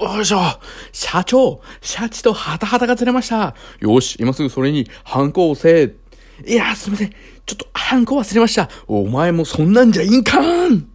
よいしょ。社長、シャチとハタハタが釣れました。よし、今すぐそれに、ハンコをせ。いや、すみません。ちょっと、ハンコ忘れました。お前もそんなんじゃいんかん